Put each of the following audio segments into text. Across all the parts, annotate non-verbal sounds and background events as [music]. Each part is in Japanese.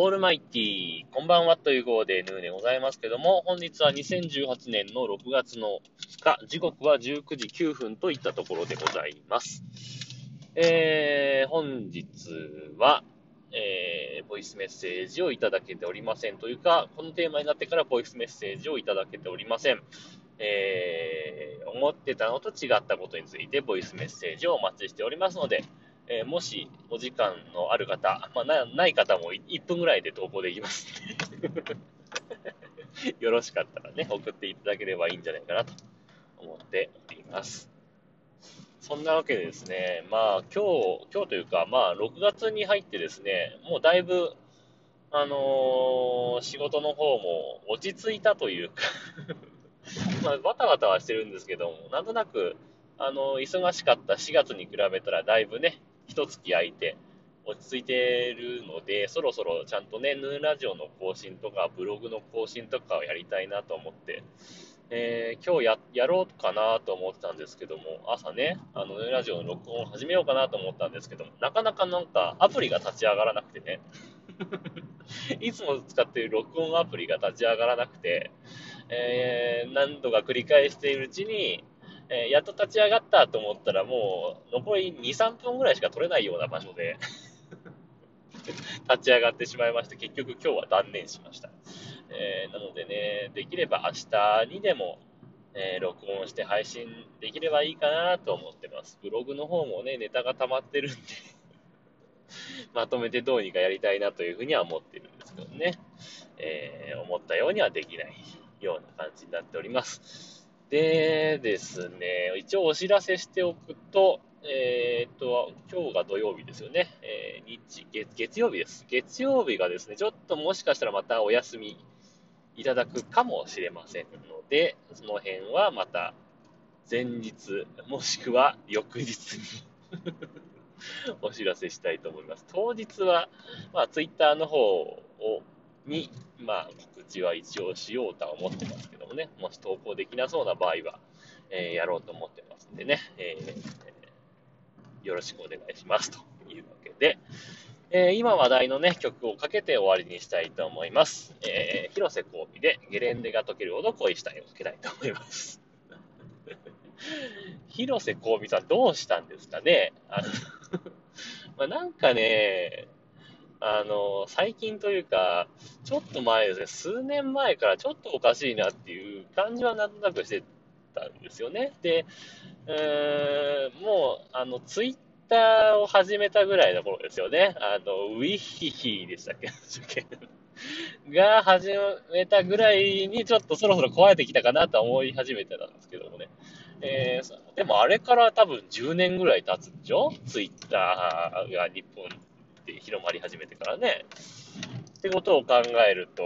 オールマイティこんばんはという号でヌーでございますけども、本日は2018年の6月の2日、時刻は19時9分といったところでございます。えー、本日は、えー、ボイスメッセージをいただけておりませんというか、このテーマになってからボイスメッセージをいただけておりません。えー、思ってたのと違ったことについてボイスメッセージをお待ちしておりますので、えー、もしお時間のある方、まあ、なない方も1分ぐらいで投稿できます [laughs] よろしかったらね、送っていただければいいんじゃないかなと思っております。そんなわけでですね、まあ今日、今日というか、まあ6月に入ってですね、もうだいぶ、あのー、仕事の方も落ち着いたというか [laughs] まあバタバタはしてるんですけども、なんとなく、あの、忙しかった4月に比べたらだいぶね、一月空いて落ち着いてるので、そろそろちゃんとね、ヌーラジオの更新とか、ブログの更新とかをやりたいなと思って、えー、今日ややろうかなと思ってたんですけども、朝ね、あの、ヌーラジオの録音を始めようかなと思ったんですけども、なかなかなんかアプリが立ち上がらなくてね、[laughs] いつも使っている録音アプリが立ち上がらなくて、えー、何度か繰り返しているうちに、えー、やっと立ち上がったと思ったらもう残り2、3分ぐらいしか取れないような場所で [laughs] 立ち上がってしまいまして、結局今日は断念しました。えー、なのでね、できれば明日にでも、えー、録音して配信できればいいかなと思ってます。ブログの方もね、ネタが溜まってるんで [laughs] まとめてどうにかやりたいなというふうには思ってるんですけどね、えー、思ったようにはできないような感じになっております。でですね、一応お知らせしておくと、えー、っと、今日が土曜日ですよね。えー、日月、月曜日です。月曜日がですね、ちょっともしかしたらまたお休みいただくかもしれませんので、その辺はまた前日、もしくは翌日に [laughs] お知らせしたいと思います。当日は、まあ、ツイッターの方をに、まあ、告知は一応しようとは思ってますけどもね、もし投稿できなそうな場合は、えー、やろうと思ってますんでね、えー、よろしくお願いしますというわけで、えー、今話題のね、曲をかけて終わりにしたいと思います。え、広瀬香美でゲレンデが解けるほど恋したいをかけたいと思います。[laughs] 広瀬香美さんどうしたんですかねあの [laughs] まあ、なんかね、あの、最近というか、ちょっと前ですね、数年前からちょっとおかしいなっていう感じはなんとなくしてたんですよね。で、うーん、もう、あの、ツイッターを始めたぐらいの頃ですよね。あの、ウィッヒヒでしたっけ？[laughs] が始めたぐらいにちょっとそろそろ壊れてきたかなと思い始めてたんですけどもね。えー、でもあれから多分10年ぐらい経つんでしょ？ツイッターが日本って広まり始めてからね。ってことを考えると、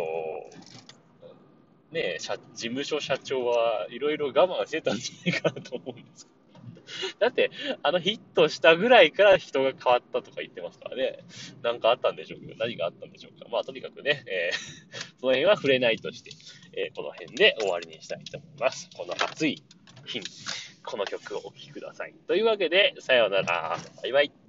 ね社、事務所社長はいろいろ我慢してたんじゃないかなと思うんですけどだって、あのヒットしたぐらいから人が変わったとか言ってますからね。なんかあったんでしょうけど、何があったんでしょうか。まあ、とにかくね、えー、[laughs] その辺は触れないとして、えー、この辺で終わりにしたいと思います。この暑い日に、この曲をお聴きください。というわけで、さようなら。バイバイ。